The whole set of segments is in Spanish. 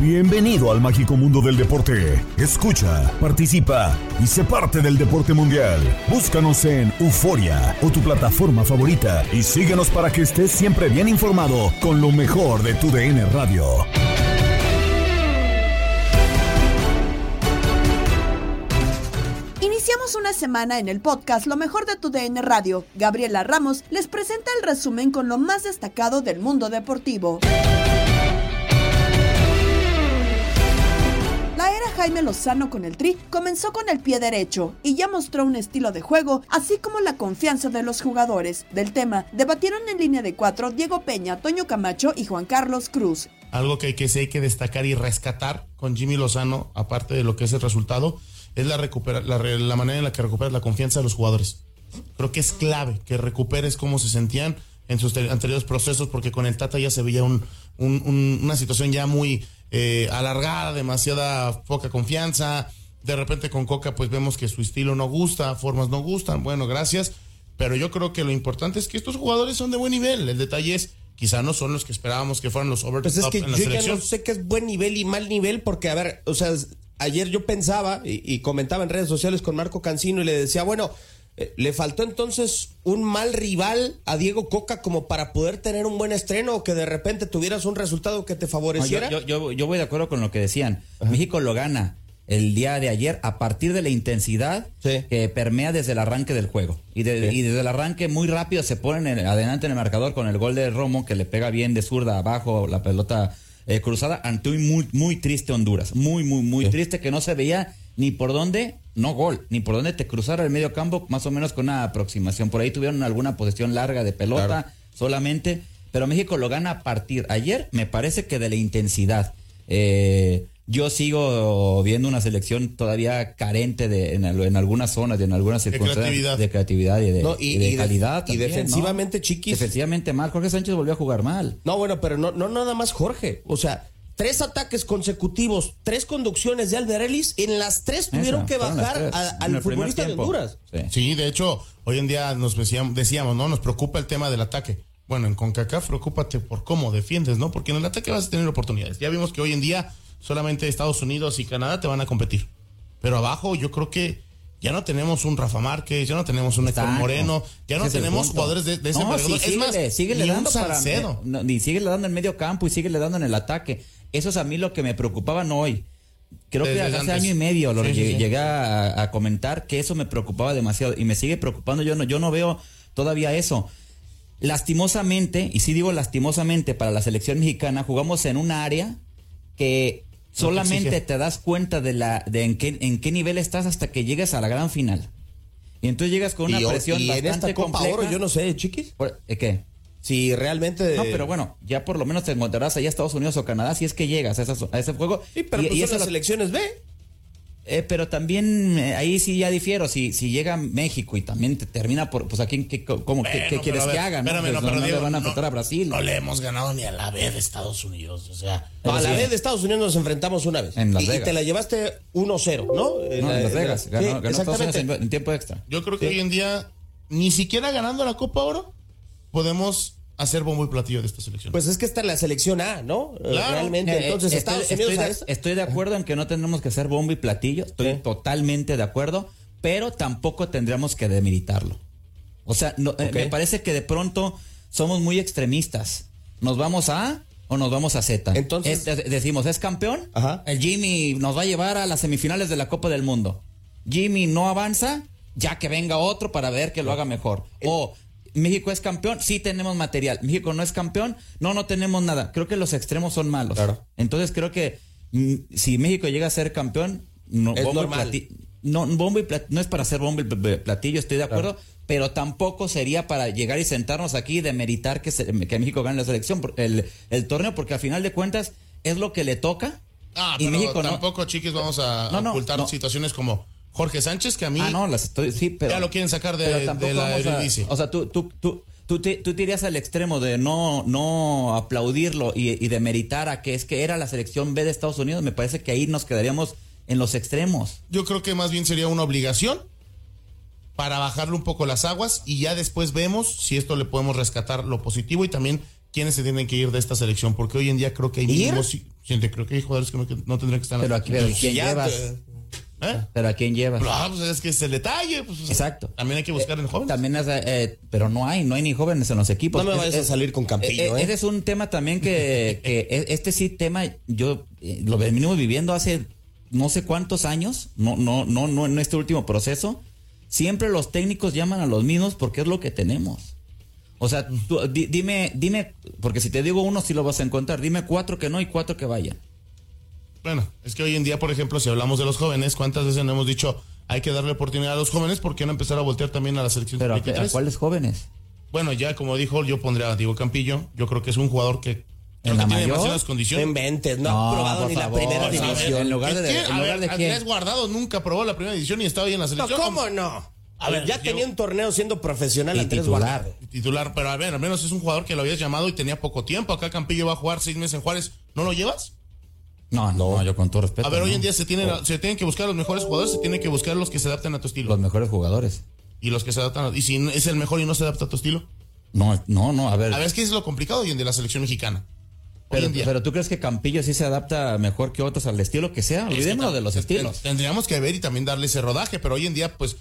Bienvenido al mágico mundo del deporte. Escucha, participa y sé parte del deporte mundial. Búscanos en Euforia o tu plataforma favorita y síguenos para que estés siempre bien informado con lo mejor de tu DN Radio. Iniciamos una semana en el podcast Lo mejor de tu DN Radio. Gabriela Ramos les presenta el resumen con lo más destacado del mundo deportivo. La era Jaime Lozano con el Tri comenzó con el pie derecho y ya mostró un estilo de juego, así como la confianza de los jugadores. Del tema, debatieron en línea de cuatro Diego Peña, Toño Camacho y Juan Carlos Cruz. Algo que hay que, sí hay que destacar y rescatar con Jimmy Lozano, aparte de lo que es el resultado, es la, la, manera en la que recuperas la confianza de los jugadores. Creo que es clave que recuperes cómo se sentían en sus anteriores procesos, porque con el Tata ya se veía un, un, un, una situación ya muy eh, alargada, demasiada poca confianza. De repente con Coca pues vemos que su estilo no gusta, formas no gustan. Bueno, gracias. Pero yo creo que lo importante es que estos jugadores son de buen nivel. El detalle es, quizá no son los que esperábamos que fueran los over Pues es que en la yo selección. ya no sé qué es buen nivel y mal nivel, porque, a ver, o sea, ayer yo pensaba y, y comentaba en redes sociales con Marco Cancino y le decía, bueno, le faltó entonces un mal rival a Diego Coca como para poder tener un buen estreno o que de repente tuvieras un resultado que te favoreciera. yo, yo, yo- yo voy de acuerdo con lo que decían. México lo gana el día de ayer a partir de la intensidad Sí. que permea desde el arranque del juego. Y, de- Sí. y desde el arranque muy rápido se ponen en- adelante en el marcador con el gol de Romo que le pega bien de zurda abajo la pelota eh, cruzada ante un muy, muy triste Honduras. Muy, muy, muy Sí. triste que no se veía ni por dónde, no gol, ni por dónde te cruzara el medio campo, más o menos con una aproximación. Por ahí tuvieron alguna posesión larga de pelota Claro. solamente, pero México lo gana a partir ayer, me parece que de la intensidad. Eh, yo sigo viendo una selección todavía carente de, en, al- en algunas zonas, y en algunas circunstancias creatividad. de creatividad y de, No, y- y de y de- calidad. y defensivamente, chiquis. Defensivamente mal. Jorge Sánchez volvió a jugar mal. No, bueno, pero no, no nada más Jorge. O sea, tres ataques consecutivos, tres conducciones de Alderelis, en las tres tuvieron que bajar tres. a- En al futbolista de. Honduras. Sí. Sí, de hecho, hoy en día nos decíamos, decíamos, ¿no? Nos preocupa el tema del ataque. Bueno, en CONCACAF, preocúpate por cómo defiendes, ¿no? Porque en el ataque vas a tener oportunidades. Ya vimos que hoy en día solamente Estados Unidos y Canadá te van a competir. Pero abajo yo creo que ya no tenemos un Rafa Márquez, ya no tenemos un Héctor. Moreno, ya no tenemos jugadores de, de ese no, es más, síguele, un dando para- Salcedo. no, ni síguele dando en el medio campo y síguele dando en el ataque. Eso es a mí lo que me preocupaba no hoy. Creo Desde que hace antes. año y medio lo Sí, llegué, sí. llegué a, a comentar que eso me preocupaba demasiado y me sigue preocupando. Yo no, yo no veo todavía eso. Lastimosamente, y sí digo lastimosamente, para la selección mexicana jugamos en un área que solamente te das cuenta de la de en qué en qué nivel estás hasta que llegues a la gran final. Y entonces llegas con una y, presión y en bastante esta Copa compleja. Oro, yo no sé, chiquis. ¿eh, ¿Qué? Si realmente. No, pero bueno, ya por lo menos te encontrarás allá a Estados Unidos o Canadá si es que llegas a, esas- a ese juego. Sí, pero Y- pues y son eso las lo- selecciones B. Eh, pero también eh, ahí sí ya difiero. Si, si llega México y también te termina por. Pues aquí, ¿qué, cómo, ¿qué- Bueno, qué, quieres a que ver, haga? ¿no? espérame, Pues no, no, pero no le van a no- enfrentar a Brasil. No le hemos ganado ni a la vez de Estados Unidos. O sea, No, a la vez de Estados Unidos nos enfrentamos una vez. En Las y, te la llevaste 1-0, ¿no? No, en Las Vegas. Sí, Ganó, ganó Estados Unidos en, en tiempo extra. yo creo que hoy en día, ni siquiera ganando la Copa Oro, podemos hacer bombo y platillo de esta selección. Pues es que está en la selección A, ¿no? Eh, Claro. Realmente. Eh, Entonces, eh, Estados estoy, Unidos estoy de, esta- estoy de acuerdo en que no tendremos que hacer bombo y platillo. Estoy totalmente de acuerdo, pero tampoco tendríamos que demeritarlo. O sea, no, eh, me parece que de pronto somos muy extremistas. ¿Nos vamos a A o nos vamos a Z? Entonces- Es- es- decimos, ¿es campeón? Ajá. El Jimmy nos va a llevar a las semifinales de la Copa del Mundo. Jimmy no avanza, ya que venga otro para ver que lo haga mejor. O México es campeón, sí tenemos material. México no es campeón, no, no tenemos nada. Creo que los extremos son malos. Claro. Entonces creo que mm, si México llega a ser campeón, no, Es bombo normal. no, bombo y no es para hacer bombo y pl- platillo, estoy de acuerdo, pero tampoco sería para llegar y sentarnos aquí y demeritar que, se- que México gane la selección, el, el torneo, porque al final de cuentas es lo que le toca. ah, y pero México no. tampoco, chiquis, vamos a No, no, ocultar no. situaciones como Jorge Sánchez, que a mí Ah, no, las estoy, sí, pero. ya lo quieren sacar de, pero tampoco de la Eredivisie. O sea, tú, tú, tú, tú, te, tú te irías al extremo de no, no aplaudirlo y, y de meritar a que es que era la selección B de Estados Unidos. Me parece que ahí nos quedaríamos en los extremos. Yo creo que más bien sería una obligación para bajarle un poco las aguas y ya después vemos si esto le podemos rescatar lo positivo y también quiénes se tienen que ir de esta selección, porque hoy en día creo que hay mínimos, creo que hay jugadores que no, tendrían que estar en Pero la aquí, pero ¿quién ya llevas? ¿Eh? Pero a quién llevas. Ah, pues es que es el detalle. pues, Exacto. También hay que buscar en jóvenes. También es, eh, pero no hay, no hay ni jóvenes en los equipos. No me Es- vayas a salir con Campillo, ¿eh? Ese es un tema también que, que e- este sí tema yo eh, lo venimos viviendo hace no sé cuántos años, no no no no en este último proceso. Siempre los técnicos llaman a los mismos porque es lo que tenemos. O sea, tú, di- dime dime porque si te digo uno sí lo vas a encontrar. Dime cuatro que no y cuatro que vayan. Bueno, es que hoy en día, por ejemplo, si hablamos de los jóvenes, ¿cuántas veces no hemos dicho hay que darle oportunidad a los jóvenes? ¿Por qué no empezar a voltear también a la selección Pero a, a 23? cuáles jóvenes? Bueno, ya como dijo, yo pondría a Diego Campillo. Yo creo que es un jugador que, ¿En la tiene mayor? demasiadas No condiciones. inventes, no, ha probado ni la favor, primera división. En lugar de, ¿Quién? en A lugar ver, de quién. Andrés Guardado nunca probó la primera división y estaba ahí en la No, selección. ¿cómo no? A ver, ya yo- tenía un torneo siendo profesional Y Andrés titular. Guardado. Titular, pero a ver, al menos es un jugador que lo habías llamado y tenía poco tiempo. Acá Campillo va a jugar seis meses en Juárez. ¿No lo llevas? No, no, yo con todo respeto. A ver, hoy en día se tienen, se tienen que buscar los mejores jugadores, se tienen que buscar los que se adapten a tu estilo. los mejores jugadores. Y los que se adaptan a, Y si es el mejor y no se adapta a tu estilo. No, no, no, a ver. A ver, es que es lo complicado hoy en día la selección mexicana. Hoy Pero, en día. pero tú crees que Campillo sí se adapta mejor que otros al estilo que sea? Es que Olvidémonos tam- de los estilos. Tendríamos que ver y también darle ese rodaje, pero hoy en día, pues,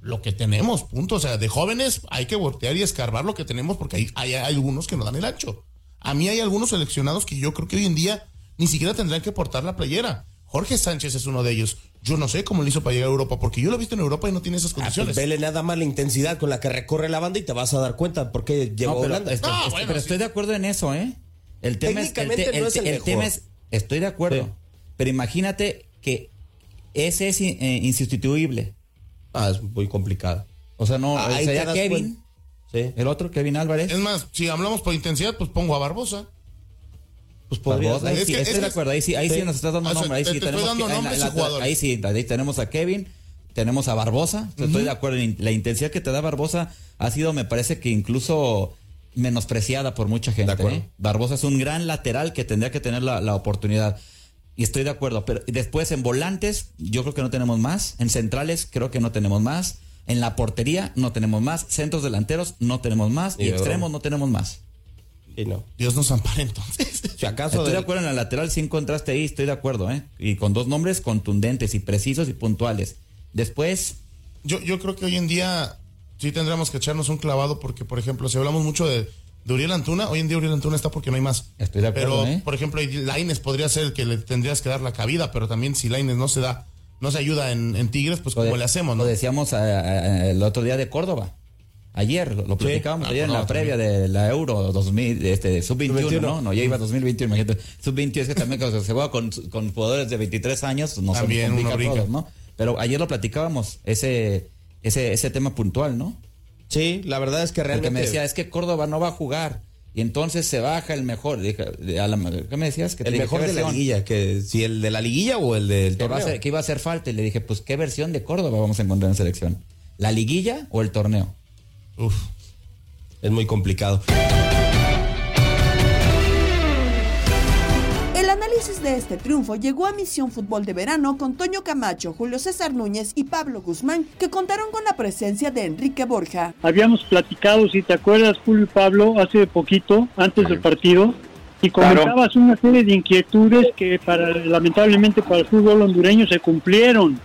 lo que tenemos, punto. O sea, de jóvenes hay que voltear y escarbar lo que tenemos porque hay, hay, hay algunos que no dan el ancho. A mí hay algunos seleccionados que yo creo que hoy en día ni siquiera tendrán que portar la playera. Jorge Sánchez es uno de ellos. Yo no sé cómo le hizo para llegar a Europa, porque yo lo he visto en Europa y no tiene esas Ah, pues condiciones. vele nada más la intensidad con la que recorre la banda y te vas a dar cuenta por qué llegó No, a pero, Holanda. Ah, bueno, pero sí. estoy de acuerdo en eso, ¿eh? El tema es, el, te- no el es el te- el mejor. tema es, estoy de acuerdo, Sí. pero imagínate que ese es eh, insustituible. Ah, es muy complicado. O sea, no, Ahí sería Kevin, cuenta. Sí. el otro, Kevin Álvarez. Es más, si hablamos por intensidad, pues pongo a Barbosa. Pues podría Barbosa, ahí Es sí, que- estoy es de acuerdo, ahí sí, ahí sí, sí. nos estás dando O sea, nombre, ahí te- sí te estoy tenemos dando que- en la- la- ahí sí, ahí tenemos a Kevin, tenemos a Barbosa, estoy de acuerdo, en la intensidad que te da Barbosa ha sido, me parece que incluso menospreciada por mucha gente. acuerdo. ¿eh? Barbosa es un gran lateral que tendría que tener la, la oportunidad. Y estoy de acuerdo, pero después en volantes yo creo que no tenemos más, en centrales creo que no tenemos más, en la portería no tenemos más, centros delanteros no tenemos más y extremos no tenemos más. Sí, no. Dios nos ampare entonces. Si acaso Estoy de del- acuerdo en la lateral, sí encontraste ahí, estoy de acuerdo, ¿eh? Y con dos nombres contundentes y precisos y puntuales. Después, Yo, yo creo que hoy en día sí tendríamos que echarnos un clavado porque, por ejemplo, si hablamos mucho de, de Uriel Antuna, hoy en día Uriel Antuna está porque no hay más. Estoy de acuerdo, Pero, ¿eh? por ejemplo, Laines podría ser el que le tendrías que dar la cabida, pero también si Laines no se da, no se ayuda en, en Tigres, pues lo, como de- le hacemos, ¿no? lo decíamos a- a- el otro día de Córdoba. Ayer, lo, platicábamos Ah, ayer en la previa de la Euro 2000, este, sub-21, Sub-21. ¿no? No, ya iba 2021, imagínate. Sub-20 es que también cuando se juega con, con jugadores de 23 años, no se También complica brinca. todo, ¿no? Pero ayer lo platicábamos, ese, ese, ese tema puntual, ¿no? Sí, la verdad es que Porque realmente. me decía, es que Córdoba no va a jugar. Y entonces se baja el mejor. dije, a la- ¿Qué me decías? Que El mejor ¿qué de la liguilla, que si el de la liguilla o el del torneo. que iba a hacer falta. Y le dije, pues, ¿qué versión de Córdoba vamos a encontrar en selección? ¿La liguilla o el torneo? Uf. Es muy complicado. El análisis de este triunfo llegó a Misión Fútbol de Verano con Toño Camacho, Julio César Núñez y Pablo Guzmán, que contaron con la presencia de Enrique Borja. Habíamos platicado, si te acuerdas, Julio y Pablo, hace poquito, antes del partido, y comentabas una serie de inquietudes que para lamentablemente para el fútbol hondureño se cumplieron.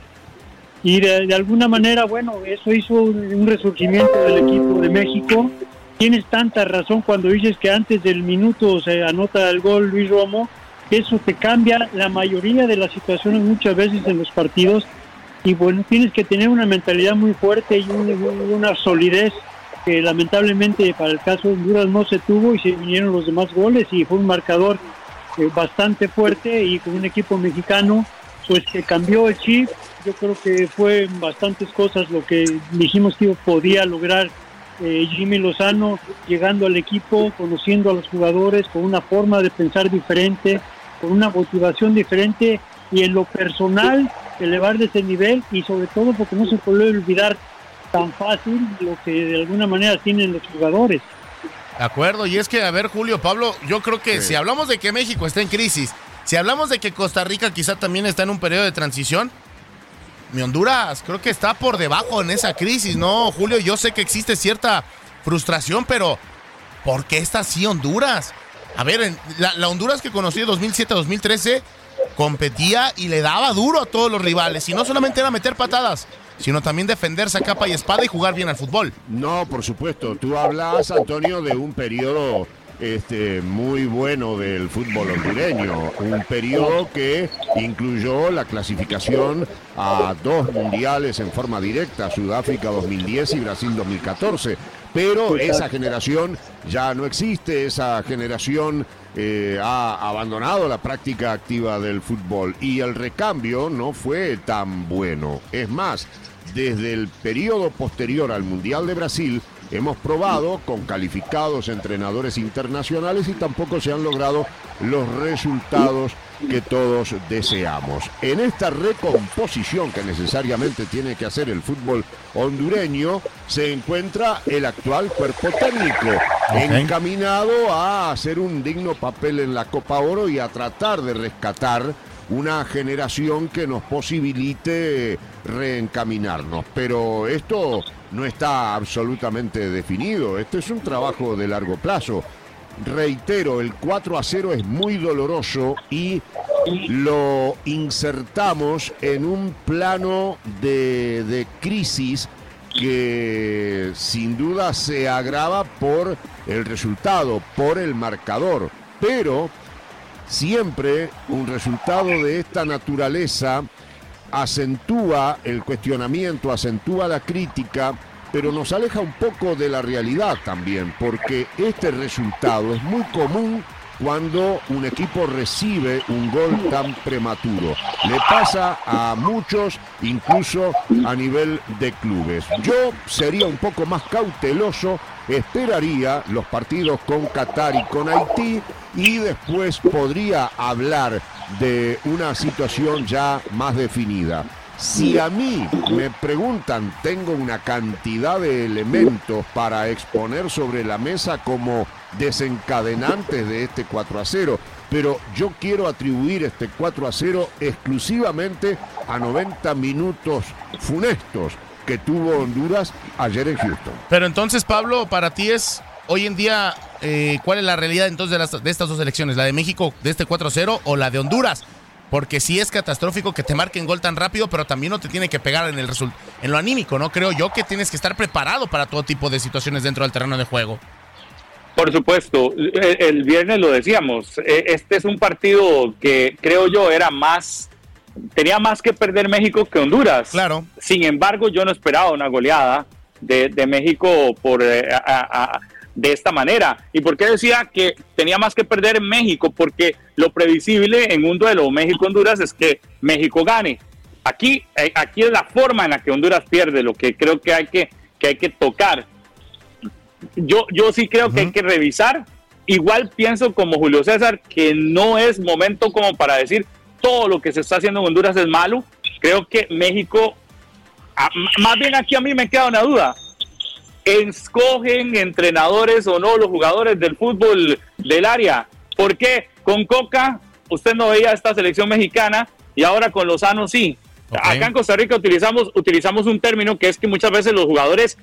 Y de, alguna manera, bueno, eso hizo un, resurgimiento del equipo de México. Tienes tanta razón cuando dices que antes del minuto se anota el gol Luis Romo, eso te cambia la mayoría de las situaciones muchas veces en los partidos y bueno, tienes que tener una mentalidad muy fuerte y un- una solidez que lamentablemente para el caso de Honduras no se tuvo y se vinieron los demás goles y fue un marcador eh, bastante fuerte y con un equipo mexicano pues que cambió el chip. Yo creo que fue bastantes cosas lo que dijimos que podía lograr eh, Jimmy Lozano llegando al equipo, conociendo a los jugadores, con una forma de pensar diferente, con una motivación diferente y en lo personal elevar de ese nivel y sobre todo porque no se puede olvidar tan fácil lo que de alguna manera tienen los jugadores. De acuerdo, y es que, a ver, Julio, Pablo, yo creo que si hablamos de que México está en crisis, si hablamos de que Costa Rica quizá también está en un periodo de transición, mi Honduras creo que está por debajo en esa crisis, ¿no, Julio? Yo sé que existe cierta frustración, pero ¿por qué está así Honduras? A ver, en- la, la Honduras que conocí en 2007-2013 competía y le daba duro a todos los rivales, y no solamente era meter patadas, sino también defenderse a capa y espada y jugar bien al fútbol. No, por supuesto. Tú hablas, Antonio, de un periodo este, muy bueno del fútbol hondureño. Un periodo que incluyó la clasificación a dos mundiales en forma directa, Sudáfrica 2010 y Brasil 2014. Pero esa generación ya no existe, esa generación eh, ha abandonado la práctica activa del fútbol y el recambio no fue tan bueno. Es más, desde el periodo posterior al Mundial de Brasil, hemos probado con calificados entrenadores internacionales y tampoco se han logrado los resultados que todos deseamos. En esta recomposición que necesariamente tiene que hacer el fútbol hondureño, se encuentra el actual cuerpo técnico, encaminado a hacer un digno papel en la Copa Oro y a tratar de rescatar una generación que nos posibilite reencaminarnos. Pero esto no está absolutamente definido, este es un trabajo de largo plazo. Reitero, el 4 a 0 es muy doloroso y lo insertamos en un plano de, de crisis que sin duda se agrava por el resultado, por el marcador. Pero siempre un resultado de esta naturaleza acentúa el cuestionamiento, acentúa la crítica, pero nos aleja un poco de la realidad también, porque este resultado es muy común cuando un equipo recibe un gol tan prematuro. Le pasa a muchos, incluso a nivel de clubes. Yo sería un poco más cauteloso, esperaría los partidos con Qatar y con Haití y después podría hablar de una situación ya más definida. Si a mí me preguntan, tengo una cantidad de elementos para exponer sobre la mesa como desencadenantes de este 4 a 0, pero yo quiero atribuir este 4 a 0 exclusivamente a 90 minutos funestos que tuvo Honduras ayer en Houston. Pero entonces, Pablo, para ti es hoy en día, eh, ¿cuál es la realidad entonces de, las- de estas dos elecciones? ¿La de México de este 4-0 o la de Honduras? Porque sí es catastrófico que te marquen gol tan rápido, pero también no te tiene que pegar en el result- en lo anímico, ¿no? Creo yo que tienes que estar preparado para todo tipo de situaciones dentro del terreno de juego. Por supuesto, el, el viernes lo decíamos, eh, este es un partido que creo yo era más, tenía más que perder México que Honduras. Claro. Sin embargo, yo no esperaba una goleada de, de México por, eh, a- a- a- de esta manera. ¿Y por qué decía que tenía más que perder en México? Porque lo previsible en un duelo México-Honduras es que México gane. Aquí, eh, aquí es la forma en la que Honduras pierde, lo que creo que hay que, que, hay que tocar yo, yo sí creo que hay que revisar igual pienso como Julio César que no es momento como para decir todo lo que se está haciendo en Honduras es malo. Creo que México, más bien aquí a mí me queda una duda. ¿Escogen entrenadores o no los jugadores del fútbol del área? ¿Por qué con Coca usted no veía esta selección mexicana y ahora con Lozano sí? Acá en Costa Rica utilizamos, utilizamos un término que es que muchas veces los jugadores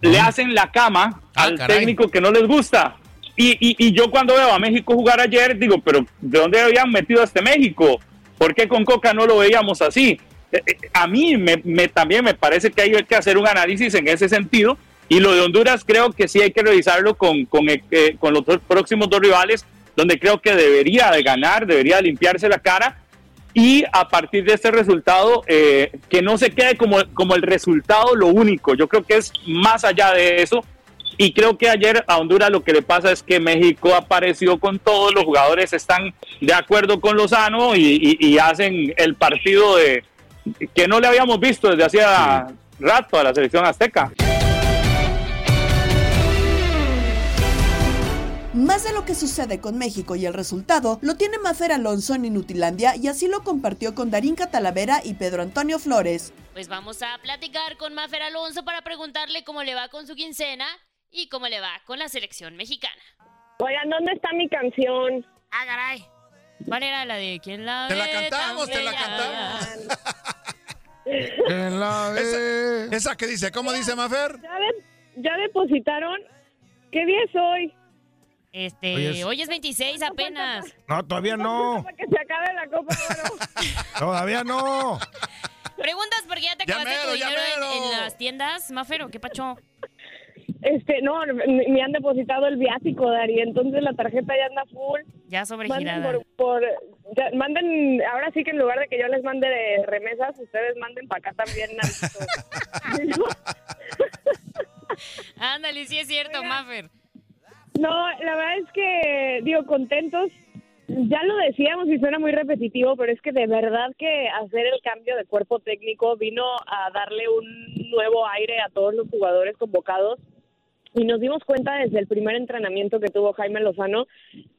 le hacen la cama ah, al técnico que no les gusta. Y, y, yo cuando veo a México jugar ayer, digo, pero ¿de dónde habían metido a este México? ¿Por qué con Coca no lo veíamos así? Eh, eh, a mí me, también me parece que hay que hacer un análisis en ese sentido. Y lo de Honduras creo que sí hay que revisarlo con, eh, los próximos dos rivales, donde creo que debería de ganar, debería limpiarse la cara y a partir de este resultado, eh, que no se quede como el resultado lo único. Yo creo que es más allá de eso. Y creo que ayer a Honduras lo que le pasa es que México apareció con todos, los jugadores están de acuerdo con Lozano y, y, hacen el partido de que no le habíamos visto desde hacía rato a la selección azteca. Más de lo que sucede con México y el resultado lo tiene Mafer Alonso en Inutilandia y así lo compartió con Darín Catalavera y Pedro Antonio Flores. Pues vamos a platicar con Mafer Alonso para preguntarle cómo le va con su quincena y cómo le va con la selección mexicana. Oigan, ¿dónde está mi canción? Ah, caray. ¿Cuál era la de quién la Te la cantamos, te la cantamos. la esa, esa que dice, ¿cómo dice Mafer? Ya, ya depositaron. ¿Qué día es hoy? Este, hoy es, 26 apenas. No, todavía no. Para que se acabe la Copa todavía no. Preguntas porque ya te acabaste tu dinero en, las tiendas, Mafero, ¿qué pacho? Este, no, me han depositado el viático, Dari, entonces la tarjeta ya anda full. Ya sobregirada. Manden, por, manden, ahora sí que en lugar de que yo les mande de remesas, ustedes manden para acá también. Ándale, sí es cierto, Mafer. No, la verdad es que, digo, contentos. Ya lo decíamos y suena muy repetitivo, pero es que de verdad que hacer el cambio de cuerpo técnico vino a darle un nuevo aire a todos los jugadores convocados. Y nos dimos cuenta desde el primer entrenamiento que tuvo Jaime Lozano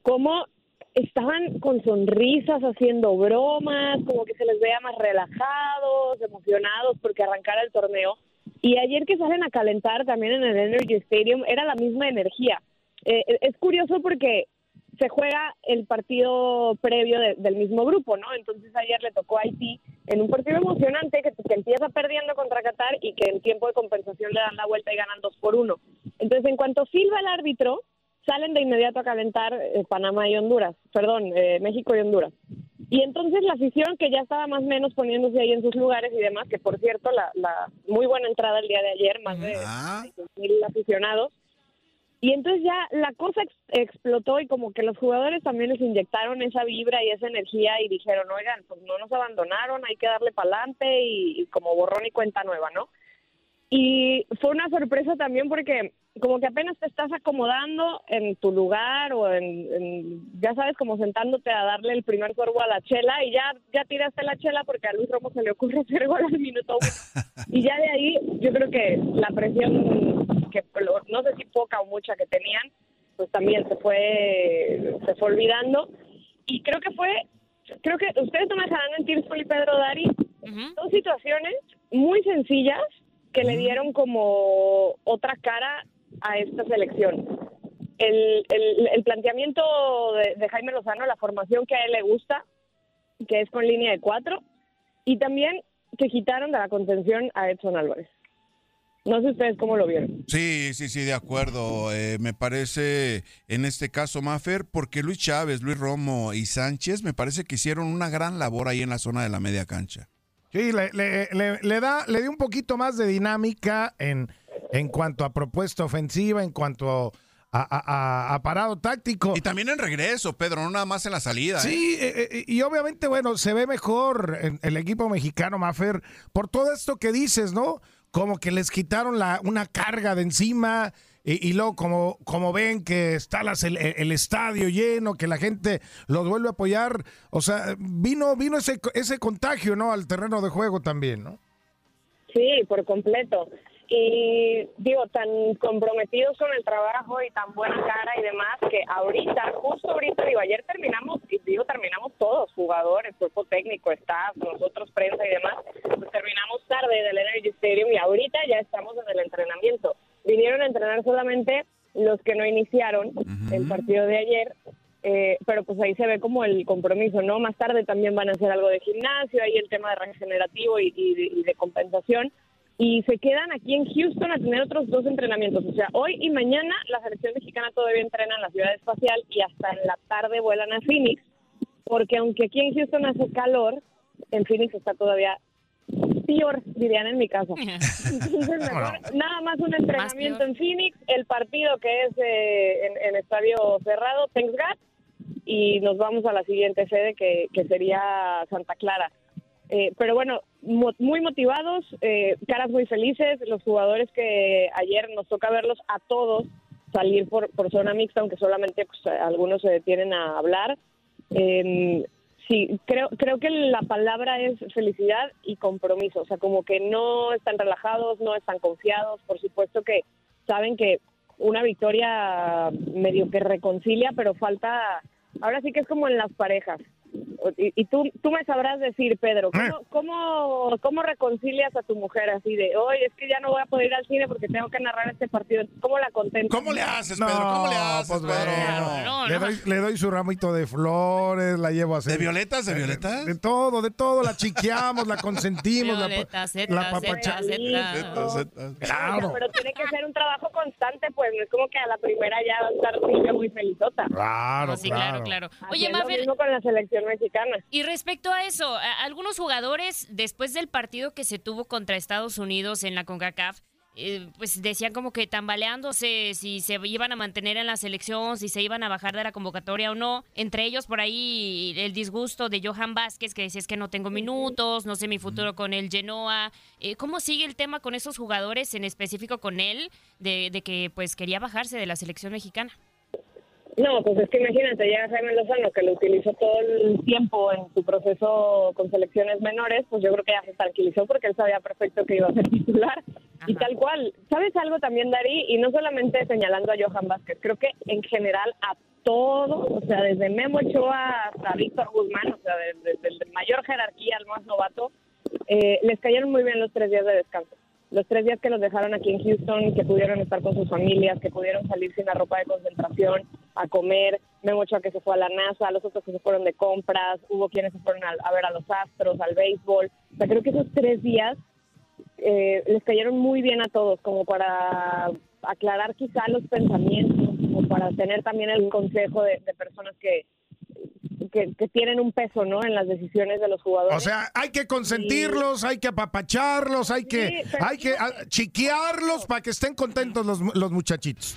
cómo estaban con sonrisas, haciendo bromas, como que se les veía más relajados, emocionados porque arrancara el torneo. Y ayer que salen a calentar también en el Energy Stadium, era la misma energía. Eh, es curioso porque se juega el partido previo del mismo grupo, ¿no? Entonces ayer le tocó a Haití en un partido emocionante que, empieza perdiendo contra Qatar y que en tiempo de compensación le dan la vuelta y ganan dos por uno. Entonces, en cuanto silba el árbitro, salen de inmediato a calentar eh, Panamá y Honduras, perdón, eh, México y Honduras. Y entonces la afición que ya estaba más o menos poniéndose ahí en sus lugares y demás, que por cierto, la, muy buena entrada el día de ayer, más de ah. mil aficionados, y entonces ya la cosa explotó y como que los jugadores también les inyectaron esa vibra y esa energía y dijeron, oigan, pues no nos abandonaron, hay que darle para adelante y, como borrón y cuenta nueva, ¿no? Y fue una sorpresa también porque como que apenas te estás acomodando en tu lugar o en, ya sabes, como sentándote a darle el primer sorbo a la chela y ya, ya tiraste la chela porque a Luis Romo se le ocurre hacer gol al minuto uno. Y ya de ahí yo creo que la presión que no sé si poca o mucha que tenían, pues también se fue, se fue olvidando. Y creo que fue, creo que ustedes no me dejarán mentir, Sol y Pedro Dari, dos situaciones muy sencillas que le dieron como otra cara a esta selección. El, el, planteamiento de, de, Jaime Lozano, la formación que a él le gusta, que es con línea de cuatro, y también que quitaron de la contención a Edson Álvarez. No sé ustedes cómo lo vieron. Sí, sí, sí, de acuerdo. Eh, me parece en este caso, Mafer, porque Luis Chávez, Luis Romo y Sánchez me parece que hicieron una gran labor ahí en la zona de la media cancha. Sí, le, da, le dio un poquito más de dinámica en, en cuanto a propuesta ofensiva, en cuanto a, parado táctico. Y también en regreso, Pedro, no nada más en la salida. Sí, ¿eh? Eh, y obviamente, bueno, se ve mejor el equipo mexicano, Mafer, por todo esto que dices, ¿no? Como que les quitaron la, una carga de encima y, luego como, como ven que está el, estadio lleno, que la gente los vuelve a apoyar, o sea, vino, vino ese, ese contagio, ¿no? Al terreno de juego también, ¿no? Sí, por completo. Y digo, tan comprometidos con el trabajo y tan buena cara y demás, que ahorita, justo ahorita, digo, ayer terminamos, y digo, terminamos todos, jugadores, cuerpo técnico, staff, nosotros, prensa y demás, pues terminamos tarde del Energy Stadium y ahorita ya estamos en el entrenamiento. Vinieron a entrenar solamente los que no iniciaron el partido de ayer, eh, pero pues ahí se ve como el compromiso, ¿no? Más tarde también van a hacer algo de gimnasio, ahí el tema de regenerativo y, y- y de compensación, y se quedan aquí en Houston a tener otros dos entrenamientos. O sea, hoy y mañana la selección mexicana todavía entrena en la ciudad espacial y hasta en la tarde vuelan a Phoenix, porque aunque aquí en Houston hace calor, en Phoenix está todavía peor, dirían en mi caso. Entonces, mejor nada más un entrenamiento en Phoenix, el partido que es eh, en, en estadio cerrado, Thanks God, y nos vamos a la siguiente sede que, que sería Santa Clara. Eh, pero bueno, muy motivados, eh, caras muy felices, los jugadores que ayer nos toca verlos a todos salir por, por zona mixta, aunque solamente pues, algunos se detienen a hablar. Eh, sí, creo, creo que la palabra es felicidad y compromiso, o sea, como que no están relajados, no están confiados, por supuesto que saben que una victoria medio que reconcilia, pero falta, ahora sí que es como en las parejas. Y, y tú, tú me sabrás decir, Pedro, ¿cómo, cómo, cómo reconcilias a tu mujer así de, oye, es que ya no voy a poder ir al cine porque tengo que narrar este partido? ¿Cómo la contentas? ¿Cómo le haces, Pedro? ¿Cómo le haces, pues, Pedro? le, doy, le doy su ramito de flores, la llevo a hacer. ¿De violetas? ¿De violetas? De, todo, de todo. La chiqueamos, la consentimos. la, Violeta, zeta, la zeta, papacha- zeta. Claro. Pero tiene que ser un trabajo constante, pues no es como que a la primera ya va a estar Silvia muy felizota. Claro, sí, claro, claro. Oye, Mafer, mismo con la selección mexicana. Y respecto a eso, a- algunos jugadores, después del partido que se tuvo contra Estados Unidos en la CONCACAF, eh, pues decían como que tambaleándose si se iban a mantener en la selección, si se iban a bajar de la convocatoria o no. Entre ellos, por ahí, el disgusto de Johan Vázquez, que decía es que no tengo minutos, no sé mi futuro con el Genoa. Eh, ¿Cómo sigue el tema con esos jugadores, en específico con él, de, de que pues quería bajarse de la selección mexicana? No, pues es que imagínate, llega Jaime Lozano que lo utilizó todo el tiempo en su proceso con selecciones menores, pues yo creo que ya se tranquilizó porque él sabía perfecto que iba a ser titular. Y tal cual, ¿sabes algo también, Dari? Y no solamente señalando a Johan Vázquez, creo que en general a todos, o sea, desde Memo Ochoa hasta Víctor Guzmán, o sea, desde, desde el mayor jerarquía al más novato, eh, les cayeron muy bien los tres días de descanso. Los tres días que los dejaron aquí en Houston, que pudieron estar con sus familias, que pudieron salir sin la ropa de concentración, a comer, Memo Ochoa que se fue a la NASA, los otros que se fueron de compras, hubo quienes se fueron a, a ver a los astros, al béisbol. O sea, creo que esos tres días eh, les cayeron muy bien a todos, como para aclarar quizá los pensamientos, como para tener también el consejo de, de personas que, que, que tienen un peso ¿no? en las decisiones de los jugadores. O sea, hay que consentirlos, hay que apapacharlos, hay que, pero hay que ah, chiquearlos para que estén contentos los, los muchachitos.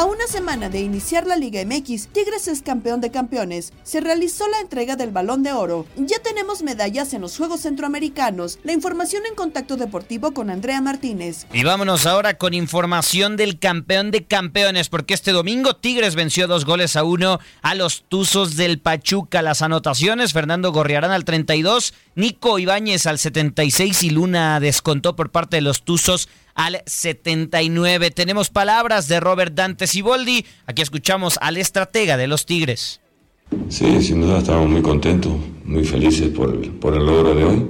A una semana de iniciar la Liga MX, Tigres es campeón de campeones. Se realizó la entrega del Balón de Oro. Ya tenemos medallas en los Juegos Centroamericanos. La información en Contacto Deportivo con Andrea Martínez. Y vámonos ahora con información del campeón de campeones, porque este domingo Tigres venció dos goles a uno a los Tuzos del Pachuca. Las anotaciones, Fernando Gorriarán al 32, Nico Ibáñez al 76 y Luna descontó por parte de los Tuzos al 79. Tenemos palabras de Robert Dante Siboldi. Aquí escuchamos al estratega de los Tigres. Sí, sin duda estamos muy contentos, muy felices por, por el logro de hoy.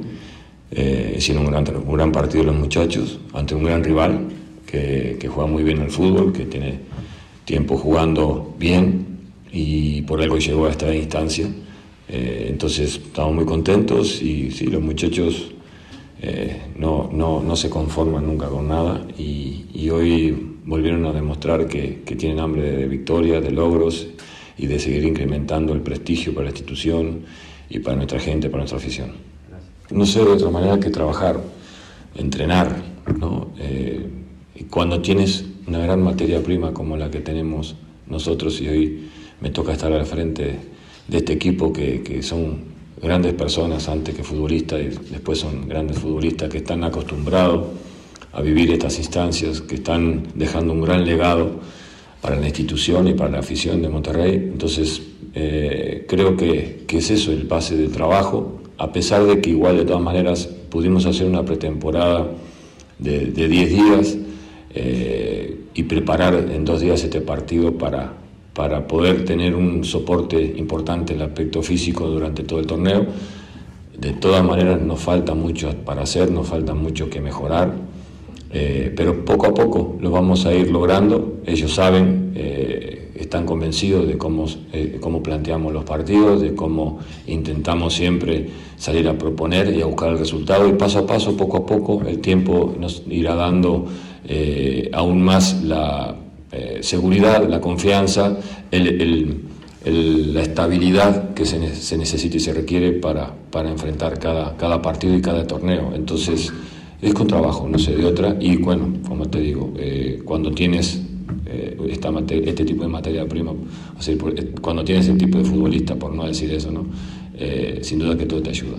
Eh, hicieron un gran, un gran partido los muchachos ante un gran rival que, que juega muy bien al fútbol, que tiene tiempo jugando bien y por algo llegó a esta instancia. Eh, entonces estamos muy contentos y sí, los muchachos eh, no, no, no, se conforman nunca con nada y, y hoy volvieron a demostrar que, que tienen hambre de, de victoria, de logros y de seguir incrementando el prestigio para la institución y para nuestra gente, para nuestra afición. No sé de otra manera que trabajar, entrenar, ¿no? Eh, y cuando tienes una gran materia prima como la que tenemos nosotros y hoy me toca estar al frente de este equipo que, que son grandes personas antes que futbolistas y después son grandes futbolistas que están acostumbrados a vivir estas instancias, que están dejando un gran legado para la institución y para la afición de Monterrey. Entonces, eh, creo que, que, es eso el pase de trabajo, a pesar de que igual de todas maneras pudimos hacer una pretemporada de 10 días eh, y preparar en dos días este partido para, para poder tener un soporte importante en el aspecto físico durante todo el torneo. De todas maneras nos falta mucho para hacer, nos falta mucho que mejorar, eh, pero poco a poco lo vamos a ir logrando. Ellos saben, eh, están convencidos de cómo, eh, cómo planteamos los partidos, de cómo intentamos siempre salir a proponer y a buscar el resultado y paso a paso, poco a poco, el tiempo nos irá dando eh, aún más la eh, seguridad, la confianza, el, la estabilidad que se, se, necesita y se requiere para, para enfrentar cada, cada, partido y cada torneo. Entonces, es con trabajo, no sé de otra. Y bueno, como te digo, eh, cuando tienes eh, esta este tipo de materia prima, o sea, cuando tienes el tipo de futbolista, por no decir eso, ¿no? Eh, sin duda que todo te ayuda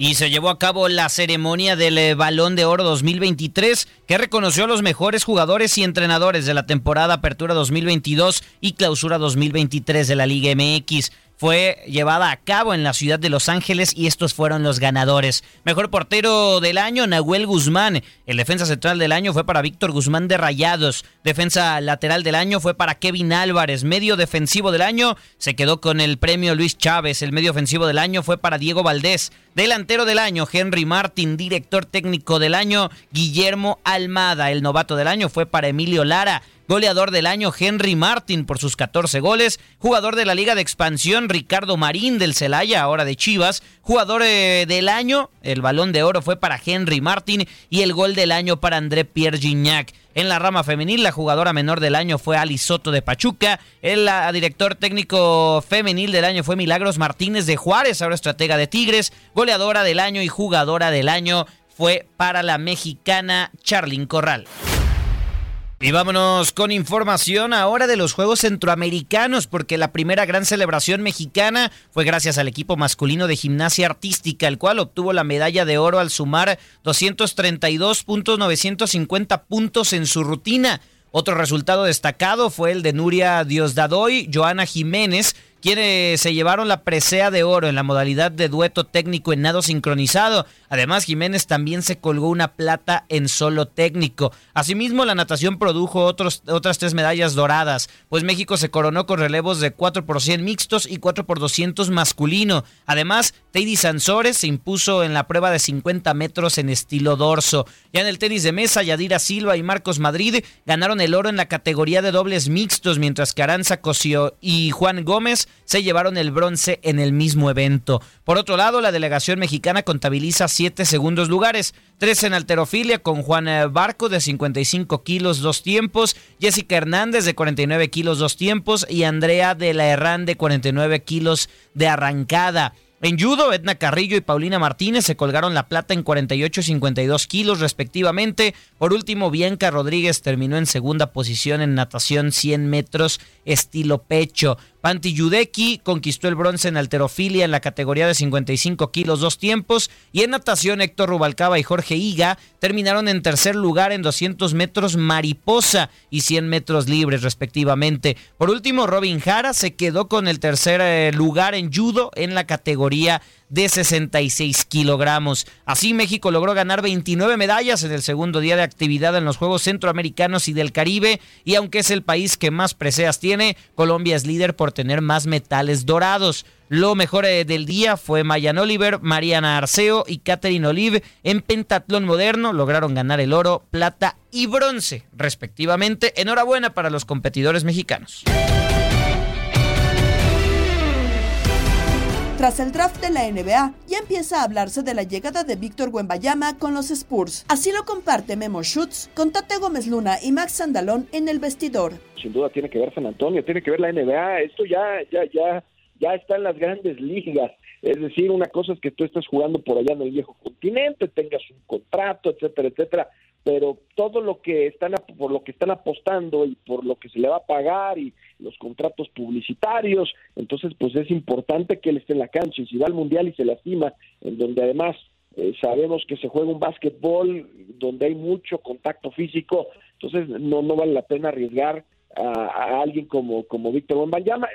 y se llevó a cabo la ceremonia del eh, Balón de Oro 2023 que reconoció a los mejores jugadores y entrenadores de la temporada Apertura 2022 y Clausura 2023 de la Liga MX fue llevada a cabo en la ciudad de Los Ángeles y estos fueron los ganadores. Mejor portero del año, Nahuel Guzmán. El defensa central del año fue para Víctor Guzmán de Rayados. Defensa lateral del año fue para Kevin Álvarez. Medio defensivo del año se quedó con el premio Luis Chávez. El medio ofensivo del año fue para Diego Valdés. Delantero del año, Henry Martin. Director técnico del año, Guillermo Almada. El novato del año fue para Emilio Lara. Goleador del año, Henry Martin, por sus 14 goles. Jugador de la Liga de Expansión, Ricardo Marín del Celaya, ahora de Chivas. Jugador eh, del año, el balón de oro fue para Henry Martin y el gol del año para André Pierre Gignac. En la rama femenil, la jugadora menor del año fue Ali Soto de Pachuca. El director técnico femenil del año fue Milagros Martínez de Juárez, ahora estratega de Tigres. Goleadora del año y jugadora del año fue para la mexicana Charlyn Corral. Y vámonos con información ahora de los Juegos Centroamericanos, porque la primera gran celebración mexicana fue gracias al equipo masculino de gimnasia artística, el cual obtuvo la medalla de oro al sumar 232.950 puntos en su rutina. Otro resultado destacado fue el de Nuria Diosdadoy, Joana Jiménez, quienes se llevaron la presea de oro en la modalidad de dueto técnico en nado sincronizado. Además, Jiménez también se colgó una plata en solo técnico. Asimismo, la natación produjo otros, otras tres medallas doradas, pues México se coronó con relevos de 4 por 100 mixtos y 4 por 200 masculino. Además, Teddy Sansores se impuso en la prueba de 50 metros en estilo dorso. Ya en el tenis de mesa, Yadira Silva y Marcos Madrid ganaron el oro en la categoría de dobles mixtos, mientras que Aranza Cosio y Juan Gómez se llevaron el bronce en el mismo evento. Por otro lado, la delegación mexicana contabiliza siete segundos lugares, tres en alterofilia con Juan eh, Barco de 55 kilos dos tiempos, Jessica Hernández de 49 kilos dos tiempos y Andrea de la Herrán de 49 kilos de arrancada. En judo, Edna Carrillo y Paulina Martínez se colgaron la plata en 48 y 52 kilos respectivamente. Por último, Bianca Rodríguez terminó en segunda posición en natación 100 metros estilo pecho. Panti Yudeki conquistó el bronce en alterofilia en la categoría de 55 kilos dos tiempos y en natación Héctor Rubalcaba y Jorge Higa terminaron en tercer lugar en 200 metros mariposa y 100 metros libres respectivamente. Por último, Robin Jara se quedó con el tercer eh, lugar en judo en la categoría de 66 kilogramos. Así México logró ganar 29 medallas en el segundo día de actividad en los Juegos Centroamericanos y del Caribe y aunque es el país que más preseas tiene, Colombia es líder por tener más metales dorados. Lo mejor eh, del día fue Mayan Oliver, Mariana Arceo y Catherine Olive en pentatlón moderno. Lograron ganar el oro, plata y bronce, respectivamente. Enhorabuena para los competidores mexicanos. Tras el draft de la NBA, ya empieza a hablarse de la llegada de Víctor Wembayama con los Spurs. Así lo comparte Memo Schutz con Tate Gómez Luna y Max Sandalón en el vestidor. Sin duda tiene que ver San Antonio, tiene que ver la NBA. Esto ya, ya, ya ya está en las grandes ligas. Es decir, una cosa es que tú estés jugando por allá en el viejo continente, tengas un contrato, etcétera, etcétera, pero todo lo que están por lo que están apostando y por lo que se le va a pagar y los contratos publicitarios, entonces pues es importante que él esté en la cancha y si va al mundial y se lastima, en donde además eh, sabemos que se juega un básquetbol donde hay mucho contacto físico, entonces no no vale la pena arriesgar a, alguien como, como Víctor Wembanyama.